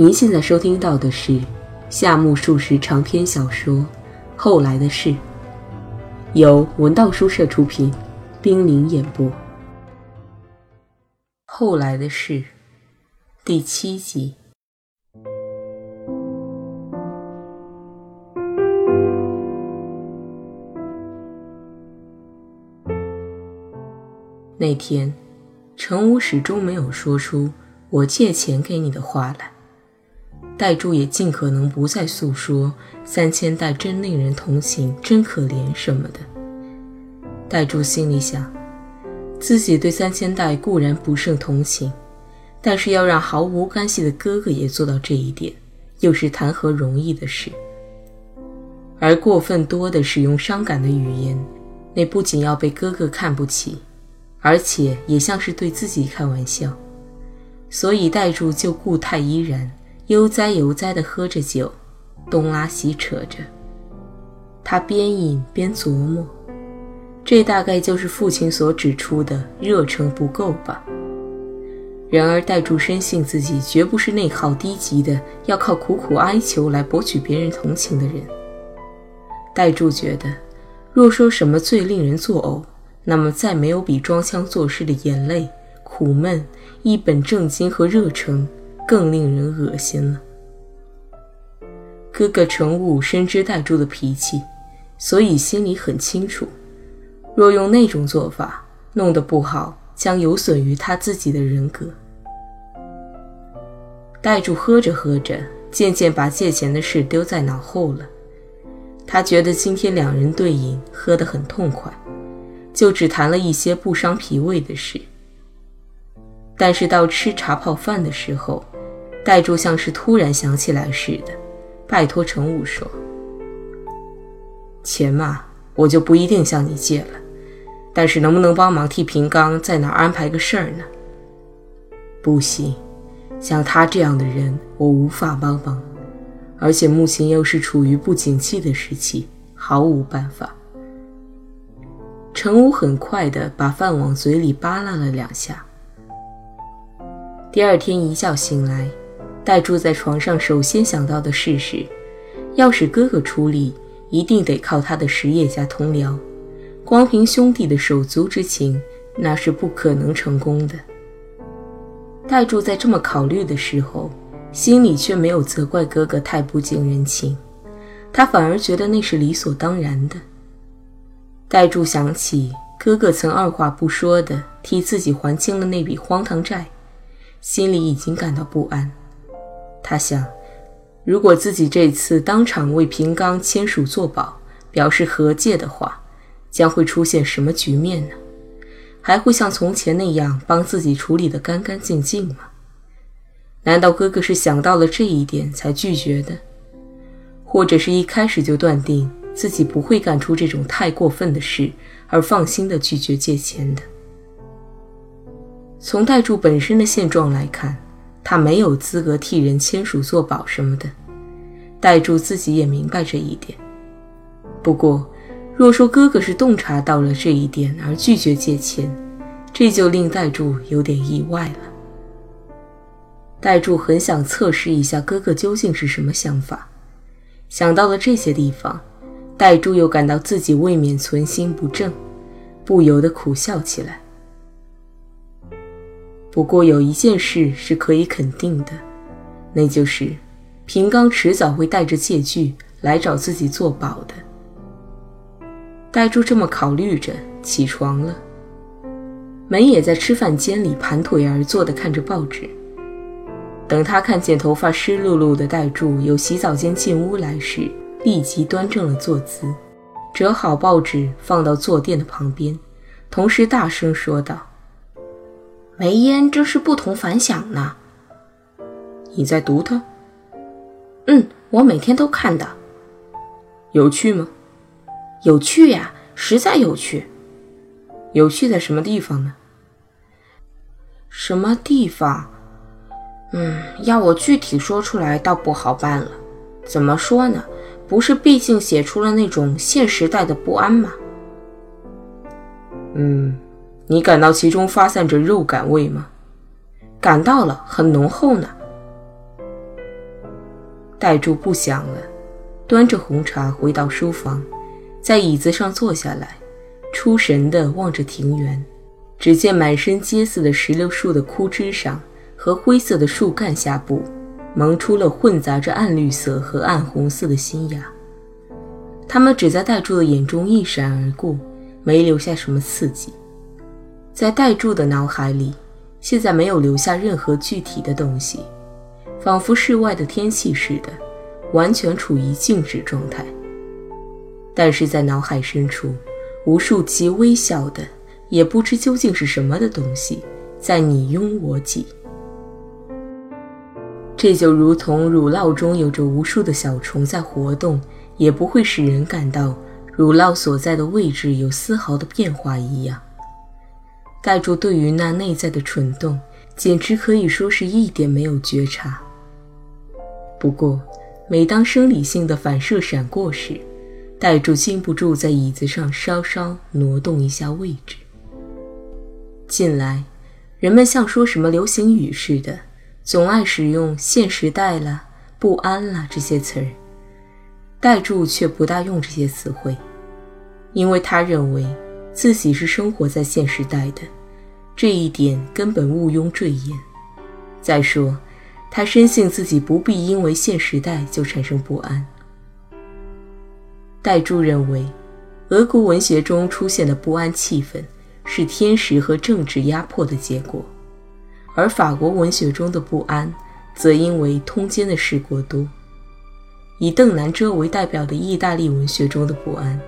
您现在收听到的是夏目漱石长篇小说《后来的事》，由文道书社出品，冰凌演播。《后来的事》第七集。那天，陈武始终没有说出“我借钱给你”的话来。代柱也尽可能不再诉说三千代真令人同情、真可怜什么的。代柱心里想，自己对三千代固然不胜同情，但是要让毫无干系的哥哥也做到这一点，又是谈何容易的事。而过分多的使用伤感的语言，那不仅要被哥哥看不起，而且也像是对自己开玩笑。所以代柱就故态依然。悠哉悠哉地喝着酒，东拉西扯着。他边饮边琢磨，这大概就是父亲所指出的热诚不够吧。然而戴柱深信自己绝不是内耗低级的，要靠苦苦哀求来博取别人同情的人。戴柱觉得，若说什么最令人作呕，那么再没有比装腔作势的眼泪、苦闷、一本正经和热诚。更令人恶心了。哥哥程武深知戴柱的脾气，所以心里很清楚，若用那种做法弄得不好，将有损于他自己的人格。戴柱喝着喝着，渐渐把借钱的事丢在脑后了。他觉得今天两人对饮，喝得很痛快，就只谈了一些不伤脾胃的事。但是到吃茶泡饭的时候，戴柱像是突然想起来似的，拜托程武说：“钱嘛，我就不一定向你借了，但是能不能帮忙替平刚在哪儿安排个事儿呢？”“不行，像他这样的人，我无法帮忙，而且目前又是处于不景气的时期，毫无办法。”陈武很快地把饭往嘴里扒拉了两下。第二天一觉醒来。戴柱在床上首先想到的事是，要使哥哥出力，一定得靠他的实业家同僚。光凭兄弟的手足之情，那是不可能成功的。戴柱在这么考虑的时候，心里却没有责怪哥哥太不近人情，他反而觉得那是理所当然的。戴柱想起哥哥曾二话不说的替自己还清了那笔荒唐债，心里已经感到不安。他想，如果自己这次当场为平刚签署作保，表示和解的话，将会出现什么局面呢？还会像从前那样帮自己处理得干干净净吗？难道哥哥是想到了这一点才拒绝的，或者是一开始就断定自己不会干出这种太过分的事，而放心的拒绝借钱的？从代柱本身的现状来看。他没有资格替人签署作保什么的，代柱自己也明白这一点。不过，若说哥哥是洞察到了这一点而拒绝借钱，这就令代柱有点意外了。代柱很想测试一下哥哥究竟是什么想法，想到了这些地方，代柱又感到自己未免存心不正，不由得苦笑起来。不过有一件事是可以肯定的，那就是平刚迟早会带着借据来找自己做保的。戴柱这么考虑着，起床了。梅也在吃饭间里盘腿而坐的看着报纸。等他看见头发湿漉漉的戴柱由洗澡间进屋来时，立即端正了坐姿，折好报纸放到坐垫的旁边，同时大声说道。梅烟真是不同凡响呢。你在读它？嗯，我每天都看的。有趣吗？有趣呀，实在有趣。有趣在什么地方呢？什么地方？嗯，要我具体说出来倒不好办了。怎么说呢？不是，毕竟写出了那种现时代的不安吗？嗯。你感到其中发散着肉感味吗？感到了，很浓厚呢。戴柱不想了，端着红茶回到书房，在椅子上坐下来，出神地望着庭园。只见满身结实的石榴树的枯枝上和灰色的树干下部，萌出了混杂着暗绿色和暗红色的新芽。它们只在戴柱的眼中一闪而过，没留下什么刺激。在戴柱的脑海里，现在没有留下任何具体的东西，仿佛室外的天气似的，完全处于静止状态。但是在脑海深处，无数极微小的。也不知究竟是什么的东西在你拥我挤，这就如同乳酪中有着无数的小虫在活动，也不会使人感到乳酪所在的位置有丝毫的变化一样。盖住对于那内在的蠢动，简直可以说是一点没有觉察。不过，每当生理性的反射闪过时，戴住禁不住在椅子上稍稍挪动一下位置。近来，人们像说什么流行语似的，总爱使用“现时代了”“不安了”这些词儿。代柱却不大用这些词汇，因为他认为自己是生活在现时代的，这一点根本毋庸赘言。再说，他深信自己不必因为现时代就产生不安。戴柱认为，俄国文学中出现的不安气氛。是天时和政治压迫的结果，而法国文学中的不安，则因为通奸的事过多；以邓南遮为代表的意大利文学中的不安，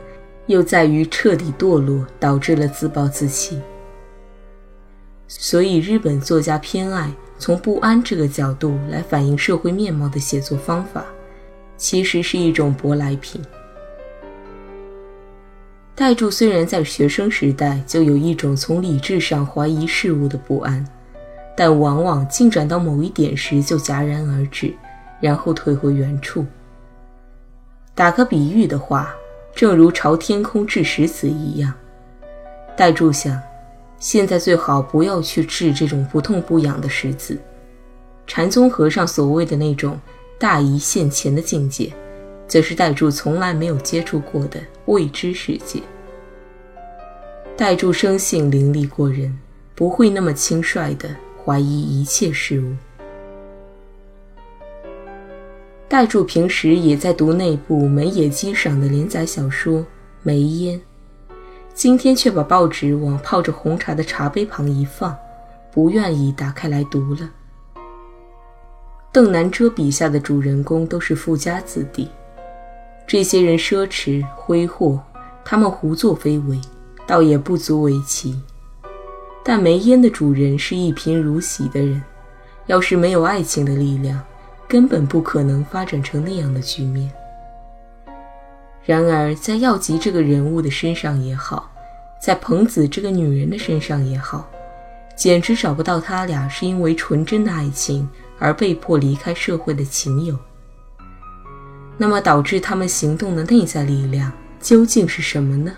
又在于彻底堕落导致了自暴自弃。所以，日本作家偏爱从不安这个角度来反映社会面貌的写作方法，其实是一种舶来品。代柱虽然在学生时代就有一种从理智上怀疑事物的不安，但往往进展到某一点时就戛然而止，然后退回原处。打个比喻的话，正如朝天空掷石子一样，代柱想，现在最好不要去掷这种不痛不痒的石子。禅宗和尚所谓的那种大仪现前的境界。则是代柱从来没有接触过的未知世界。代柱生性伶俐过人，不会那么轻率地怀疑一切事物。代柱平时也在读那部梅野基赏的连载小说《梅烟》，今天却把报纸往泡着红茶的茶杯旁一放，不愿意打开来读了。邓南遮笔下的主人公都是富家子弟。这些人奢侈挥霍，他们胡作非为，倒也不足为奇。但梅烟的主人是一贫如洗的人，要是没有爱情的力量，根本不可能发展成那样的局面。然而，在药吉这个人物的身上也好，在彭子这个女人的身上也好，简直找不到他俩是因为纯真的爱情而被迫离开社会的情友。那么，导致他们行动的内在力量究竟是什么呢？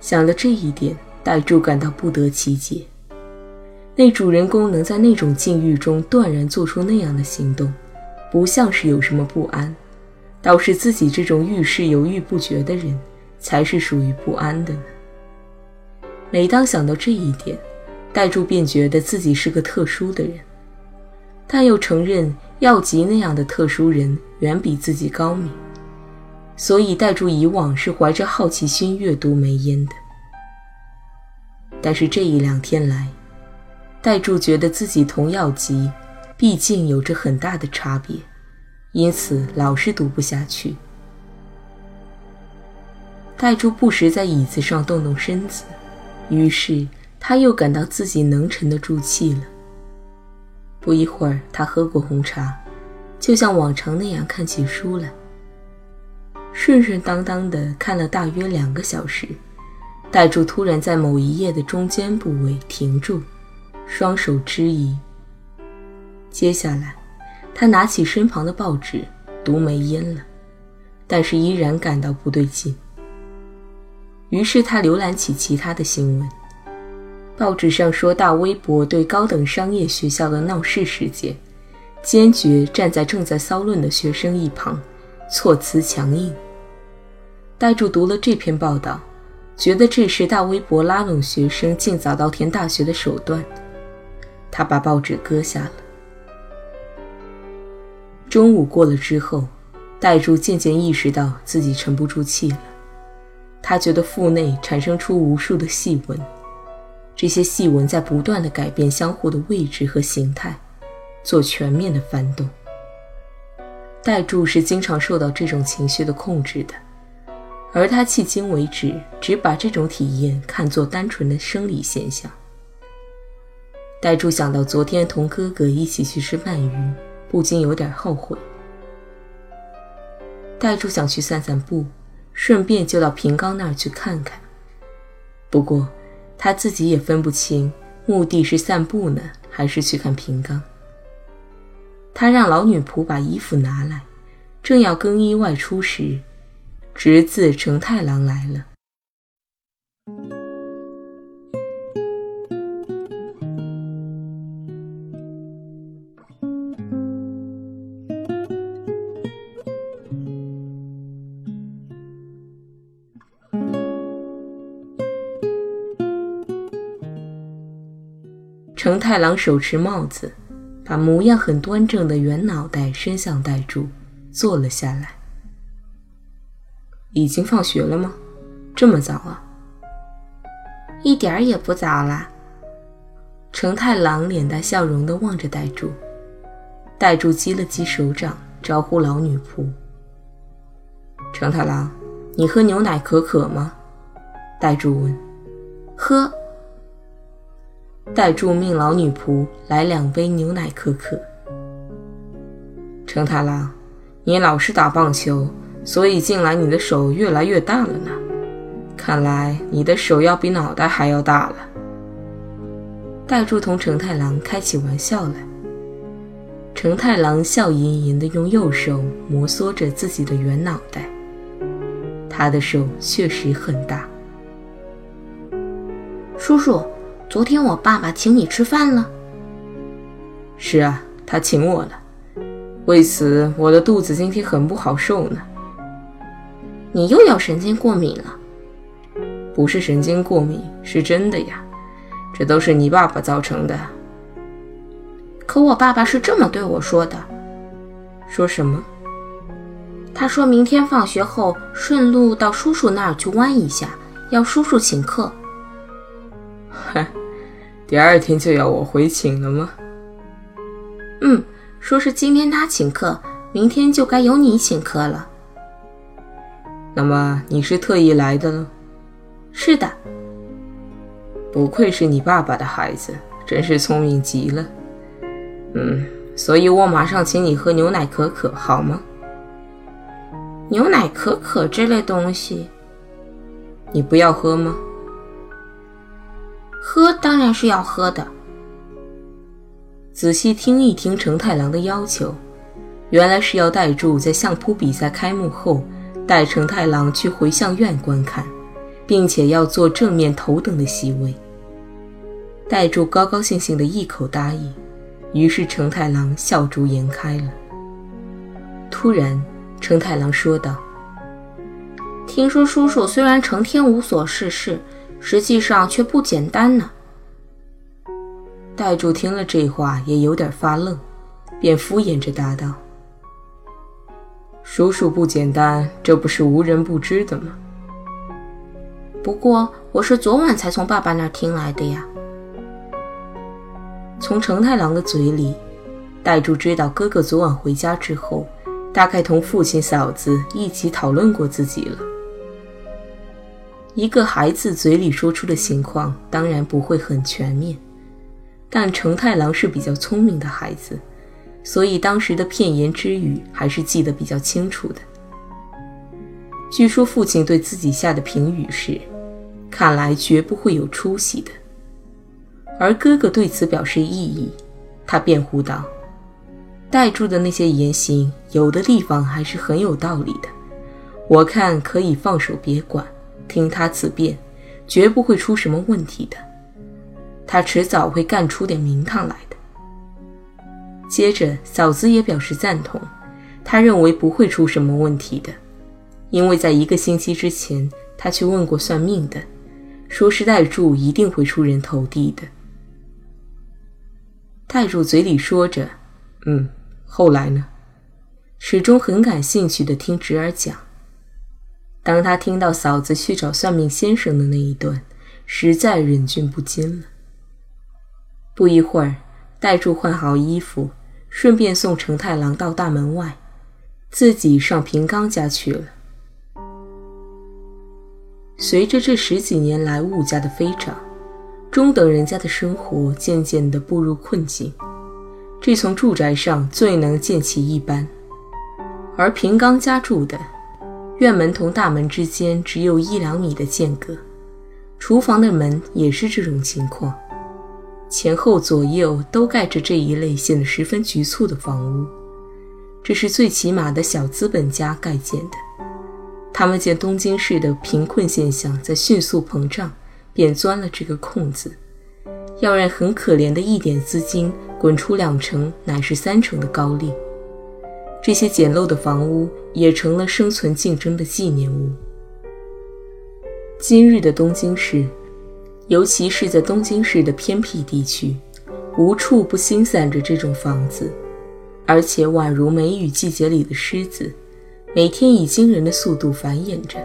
想了这一点，代柱感到不得其解。那主人公能在那种境遇中断然做出那样的行动，不像是有什么不安，倒是自己这种遇事犹豫不决的人，才是属于不安的呢。每当想到这一点，代柱便觉得自己是个特殊的人，但又承认。药吉那样的特殊人远比自己高明，所以代柱以往是怀着好奇心阅读梅烟的。但是这一两天来，戴柱觉得自己同药吉毕竟有着很大的差别，因此老是读不下去。戴柱不时在椅子上动动身子，于是他又感到自己能沉得住气了。不一会儿，他喝过红茶，就像往常那样看起书来。顺顺当当的看了大约两个小时，戴柱突然在某一页的中间部位停住，双手支疑。接下来，他拿起身旁的报纸读没烟了，但是依然感到不对劲。于是他浏览起其他的新闻。报纸上说大微博对高等商业学校的闹事事件，坚决站在正在骚论的学生一旁，措辞强硬。戴柱读了这篇报道，觉得这是大微博拉拢学生进早稻田大学的手段。他把报纸搁下了。中午过了之后，戴柱渐渐意识到自己沉不住气了。他觉得腹内产生出无数的细纹，这些细纹在不断的改变相互的位置和形态，做全面的翻动。戴柱是经常受到这种情绪的控制的，而他迄今为止只把这种体验看作单纯的生理现象。戴柱想到昨天同哥哥一起去吃鳗鱼，不禁有点后悔。戴柱想去散散步。顺便就到平冈那儿去看看。不过，他自己也分不清目的是散步呢，还是去看平冈。他让老女仆把衣服拿来，正要更衣外出时，侄子成太郎来了。成太郎手持帽子，把模样很端正的圆脑袋伸向袋柱，坐了下来。已经放学了吗？这么早啊？一点儿也不早啦。成太郎脸带笑容地望着袋柱，袋柱击了击手掌，招呼老女仆。成太郎，你喝牛奶可可吗？袋柱问。喝。代助命老女仆来两杯牛奶可可。成太郎，你老是打棒球，所以近来你的手越来越大了呢。看来你的手要比脑袋还要大了。代助同成太郎开起玩笑来。成太郎笑吟吟地用右手摩挲着自己的圆脑袋，他的手确实很大。叔叔。昨天我爸爸请你吃饭了。是啊，他请我了。为此，我的肚子今天很不好受呢。你又要神经过敏了？不是神经过敏，是真的呀。这都是你爸爸造成的。可我爸爸是这么对我说的。说什么？他说明天放学后顺路到叔叔那儿去玩一下，要叔叔请客。嗨。第二天就要我回请了吗？嗯，说是今天他请客，明天就该由你请客了。那么你是特意来的了？是的。不愧是你爸爸的孩子，真是聪明极了。嗯，所以我马上请你喝牛奶可可，好吗？牛奶可可这类东西，你不要喝吗？喝当然是要喝的。仔细听一听成太郎的要求，原来是要带柱在相扑比赛开幕后带成太郎去回相院观看，并且要坐正面头等的席位。带柱高高兴兴的一口答应，于是成太郎笑逐颜开了。突然，成太郎说道：“听说叔叔虽然成天无所事事。”实际上却不简单呢。代柱听了这话，也有点发愣，便敷衍着答道：“叔叔不简单，这不是无人不知的吗？不过我是昨晚才从爸爸那儿听来的呀。”从成太郎的嘴里，代柱知道哥哥昨晚回家之后，大概同父亲、嫂子一起讨论过自己了。一个孩子嘴里说出的情况当然不会很全面，但承太郎是比较聪明的孩子，所以当时的片言之语还是记得比较清楚的。据说父亲对自己下的评语是：“看来绝不会有出息的。”而哥哥对此表示异议，他辩护道：“代住的那些言行，有的地方还是很有道理的，我看可以放手别管。”听他自辩，绝不会出什么问题的。他迟早会干出点名堂来的。接着，嫂子也表示赞同，她认为不会出什么问题的，因为在一个星期之前，她去问过算命的，说是代柱一定会出人头地的。代柱嘴里说着：“嗯，后来呢？”始终很感兴趣的听侄儿讲。当他听到嫂子去找算命先生的那一段，实在忍俊不禁了。不一会儿，代柱换好衣服。顺便送成太郎到大门外，自己上平冈家去了。随着这十几年来物价的飞涨，中等人家的生活渐渐地步入困境。这从住宅上最能见其一斑。而平冈家住的院门同大门之间只有一两米的间隔，厨房的门也是这种情况。前后左右都盖着这一类显得十分局促的房屋，这是最起码的小资本家盖建的。他们见东京市的贫困现象在迅速膨胀，便钻了这个空子，要让很可怜的一点资金滚出两成乃是三成的高利。这些简陋的房屋也成了生存竞争的纪念物。今日的东京市。尤其是在东京市的偏僻地区，无处不兴散着这种房子，而且宛如梅雨季节里的狮子，每天以惊人的速度繁衍着。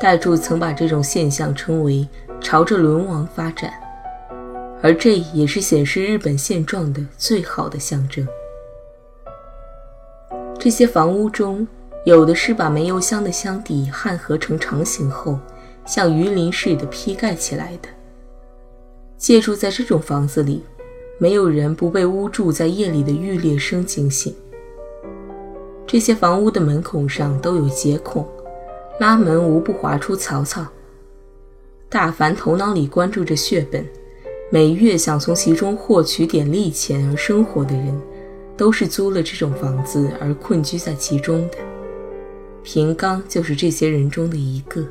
代柱曾把这种现象称为“朝着沦亡发展”，而这也是显示日本现状的最好的象征。这些房屋中，有的是把煤油箱的箱底焊合成长形后。像鱼鳞似的披盖起来的。借住在这种房子里，没有人不被屋住在夜里的欲裂声惊醒。这些房屋的门孔上都有结孔，拉门无不划出槽槽。大凡头脑里关注着血本，每月想从其中获取点利钱而生活的人，都是租了这种房子而困居在其中的。平冈就是这些人中的一个。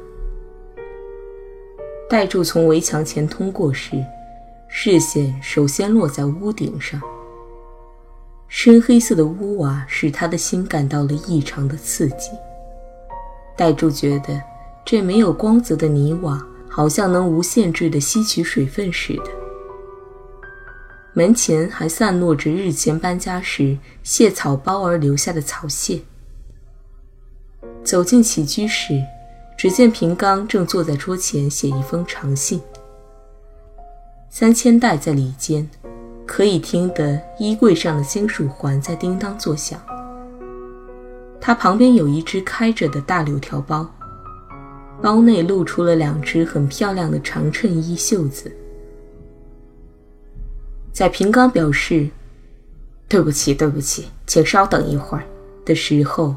代柱从围墙前通过时，视线首先落在屋顶上。深黑色的屋瓦使他的心感到了异常的刺激。代柱觉得这没有光泽的泥瓦好像能无限制地吸取水分似的。门前还散落着日前搬家时蟹草包而留下的草屑。走进起居室。只见平冈正坐在桌前写一封长信，三千代在里间，可以听得衣柜上的金属环在叮当作响。他旁边有一只开着的大柳条包，包内露出了两只很漂亮的长衬衣袖子。在平冈表示“对不起，对不起，请稍等一会儿”的时候，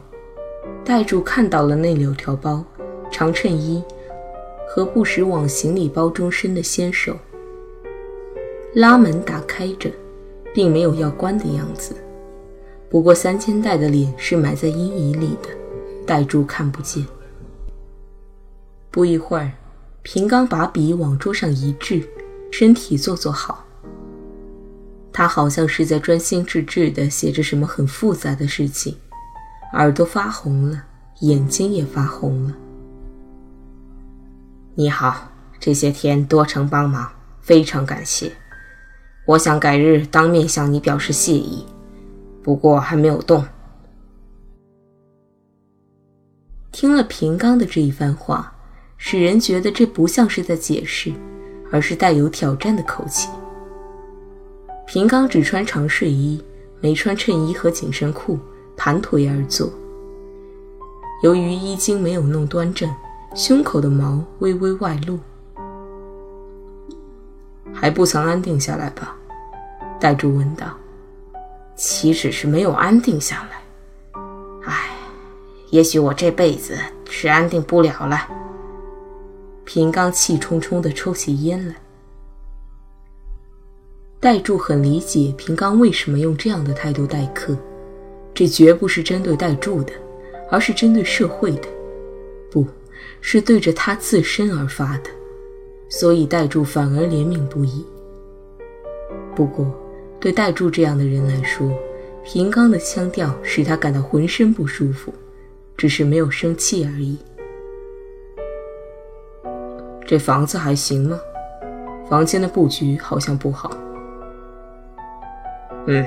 代柱看到了那柳条包。长衬衣和不时往行李包中伸的纤手，拉门打开着，并没有要关的样子。不过三千代的脸是埋在阴影里的，代柱看不见。不一会儿，平冈把笔往桌上一掷，身体坐坐好。他好像是在专心致志地写着什么很复杂的事情，耳朵发红了，眼睛也发红了。你好，这些天多承帮忙，非常感谢。我想改日当面向你表示谢意，不过还没有动。听了平冈的这一番话，使人觉得这不像是在解释，而是带有挑战的口气。平冈只穿长睡衣，没穿衬衣和紧身裤，盘腿而坐。由于衣襟没有弄端正。胸口的毛微微外露，还不曾安定下来吧？代柱问道。岂止是没有安定下来？唉，也许我这辈子是安定不了了。平冈气冲冲地抽起烟来。代柱很理解平冈为什么用这样的态度待客，这绝不是针对代柱的，而是针对社会的。不。是对着他自身而发的，所以代柱反而怜悯不已。不过，对戴柱这样的人来说，平刚的腔调使他感到浑身不舒服，只是没有生气而已。这房子还行吗？房间的布局好像不好。嗯，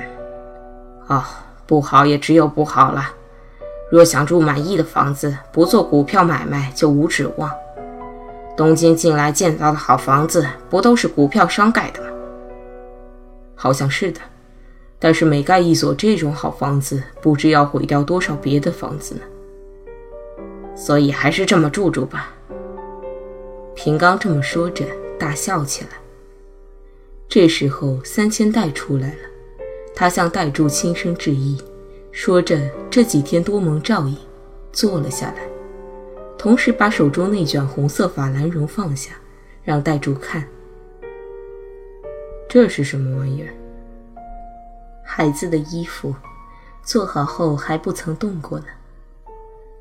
哦，不好也只有不好了。若想住满意的房子，不做股票买卖就无指望。东京近来建造的好房子，不都是股票商盖的吗？好像是的，但是每盖一所这种好房子，不知要毁掉多少别的房子呢。所以还是这么住住吧。平刚这么说着，大笑起来。这时候，三千代出来了，他向代柱轻声致意，说着这几天多蒙照应，坐了下来。同时把手中那卷红色法兰绒放下，让戴柱看。这是什么玩意儿？孩子的衣服，做好后还不曾动过呢。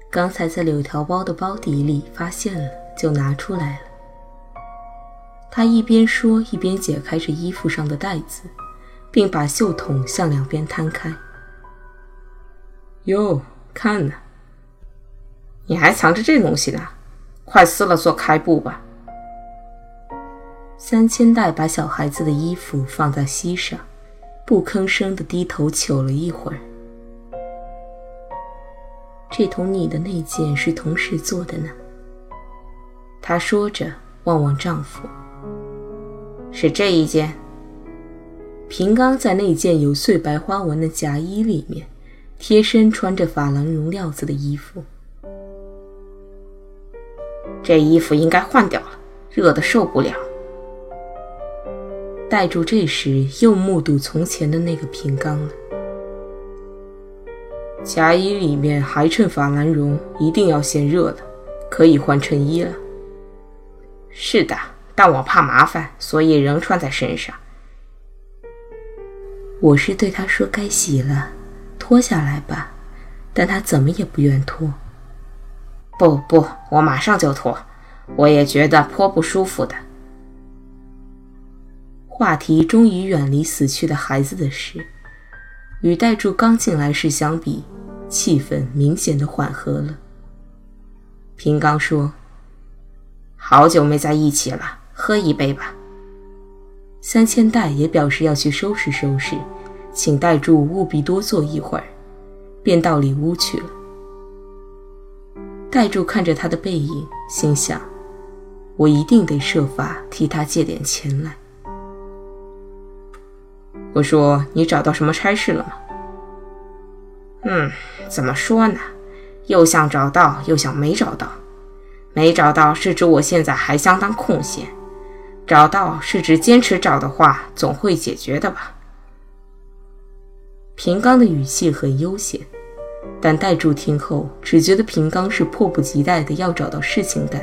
刚才在柳条包的包底里发现了，就拿出来了。他一边说，一边解开着衣服上的带子，并把袖筒向两边摊开。哟，看呢。你还藏着这东西呢，快撕了做开布吧。三千代把小孩子的衣服放在膝上，不吭声地低头瞅了一会儿。这同你的那件是同时做的呢。她说着，望望丈夫。是这一件。平刚在那件有碎白花纹的夹衣里面，贴身穿着珐琅绒料子的衣服。这衣服应该换掉了，热得受不了。戴住这时又目睹从前的那个平刚了。夹衣里面还衬珐琅绒，一定要嫌热的，可以换衬衣了。是的，但我怕麻烦，所以仍穿在身上。我是对他说该洗了，脱下来吧，但他怎么也不愿脱。不不，我马上就脱。我也觉得颇不舒服的。话题终于远离死去的孩子的事，与戴柱刚进来时相比，气氛明显的缓和了。平刚说：“好久没在一起了，喝一杯吧。”三千代也表示要去收拾收拾，请代柱务必多坐一会儿，便到里屋去了。代柱看着他的背影，心想：“我一定得设法替他借点钱来。”我说：“你找到什么差事了吗？”“嗯，怎么说呢？又想找到，又想没找到。没找到是指我现在还相当空闲；找到是指坚持找的话，总会解决的吧。”平刚的语气很悠闲。但戴助听后，只觉得平刚是迫不及待的要找到事情干。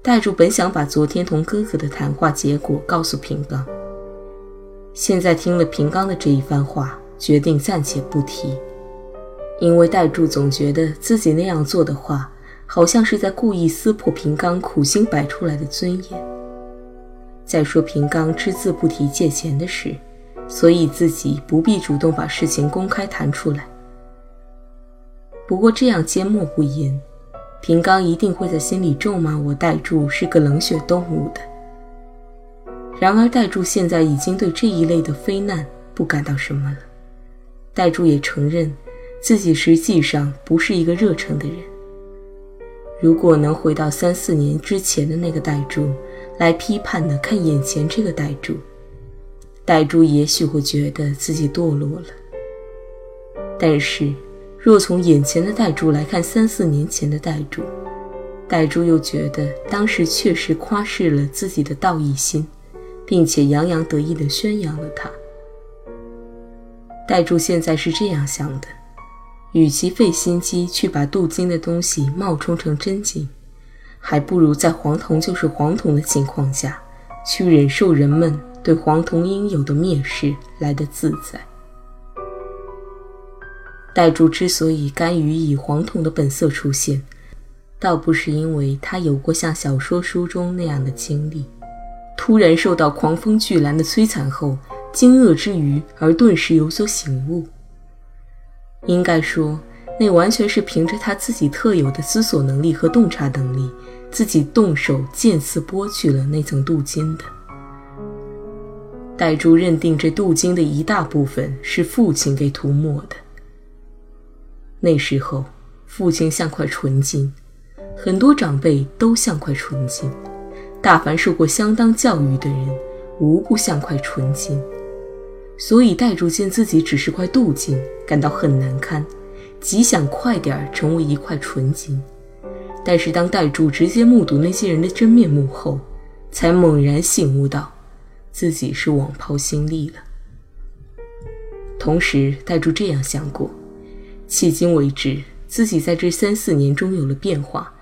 戴助本想把昨天同哥哥的谈话结果告诉平刚，现在听了平刚的这一番话，决定暂且不提，因为戴助总觉得自己那样做的话，好像是在故意撕破平刚苦心摆出来的尊严。再说平刚只字不提借钱的事。所以自己不必主动把事情公开谈出来。不过这样缄默不言，平刚一定会在心里咒骂我戴柱是个冷血动物的。然而戴柱现在已经对这一类的非难不感到什么了。戴柱也承认自己实际上不是一个热诚的人。如果能回到三四年之前的那个戴柱，来批判的看眼前这个戴柱。戴柱也许会觉得自己堕落了，但是若从眼前的戴柱来看三四年前的戴柱，戴柱又觉得当时确实夸示了自己的道义心，并且洋洋得意地宣扬了他。戴柱现在是这样想的：与其费心机去把镀金的东西冒充成真金，还不如在黄铜就是黄铜的情况下，去忍受人们。对黄铜应有的蔑视来得自在。戴柱之所以甘于以黄铜的本色出现，倒不是因为他有过像小说书中那样的经历，突然受到狂风巨澜的摧残后，惊愕之余而顿时有所醒悟。应该说，那完全是凭着他自己特有的思索能力和洞察能力，自己动手见次剥去了那层镀金的。戴珠认定这镀金的一大部分是父亲给涂抹的。那时候，父亲像块纯金，很多长辈都像块纯金，大凡受过相当教育的人，无不像块纯金。所以戴珠见自己只是块镀金，感到很难堪，极想快点成为一块纯金。但是当戴珠直接目睹那些人的真面目后，才猛然醒悟到。自己是枉抛心力了。同时，戴珠这样想过：迄今为止，自己在这三四年中有了变化。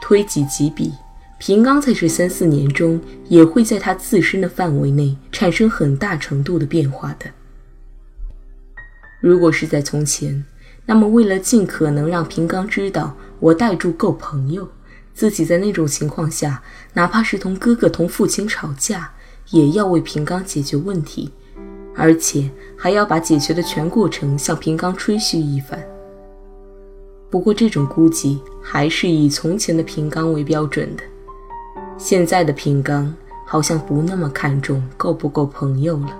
推己及彼，平刚在这三四年中也会在他自身的范围内产生很大程度的变化的。如果是在从前，那么为了尽可能让平刚知道我带住够朋友，自己在那种情况下，哪怕是同哥哥、同父亲吵架。也要为平刚解决问题，而且还要把解决的全过程向平刚吹嘘一番。不过，这种估计还是以从前的平刚为标准的，现在的平刚好像不那么看重够不够朋友了。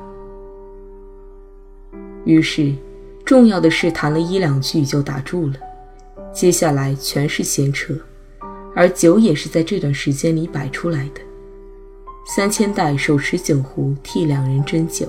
于是，重要的事谈了一两句就打住了，接下来全是闲扯，而酒也是在这段时间里摆出来的。三千代手持酒壶替两人斟酒。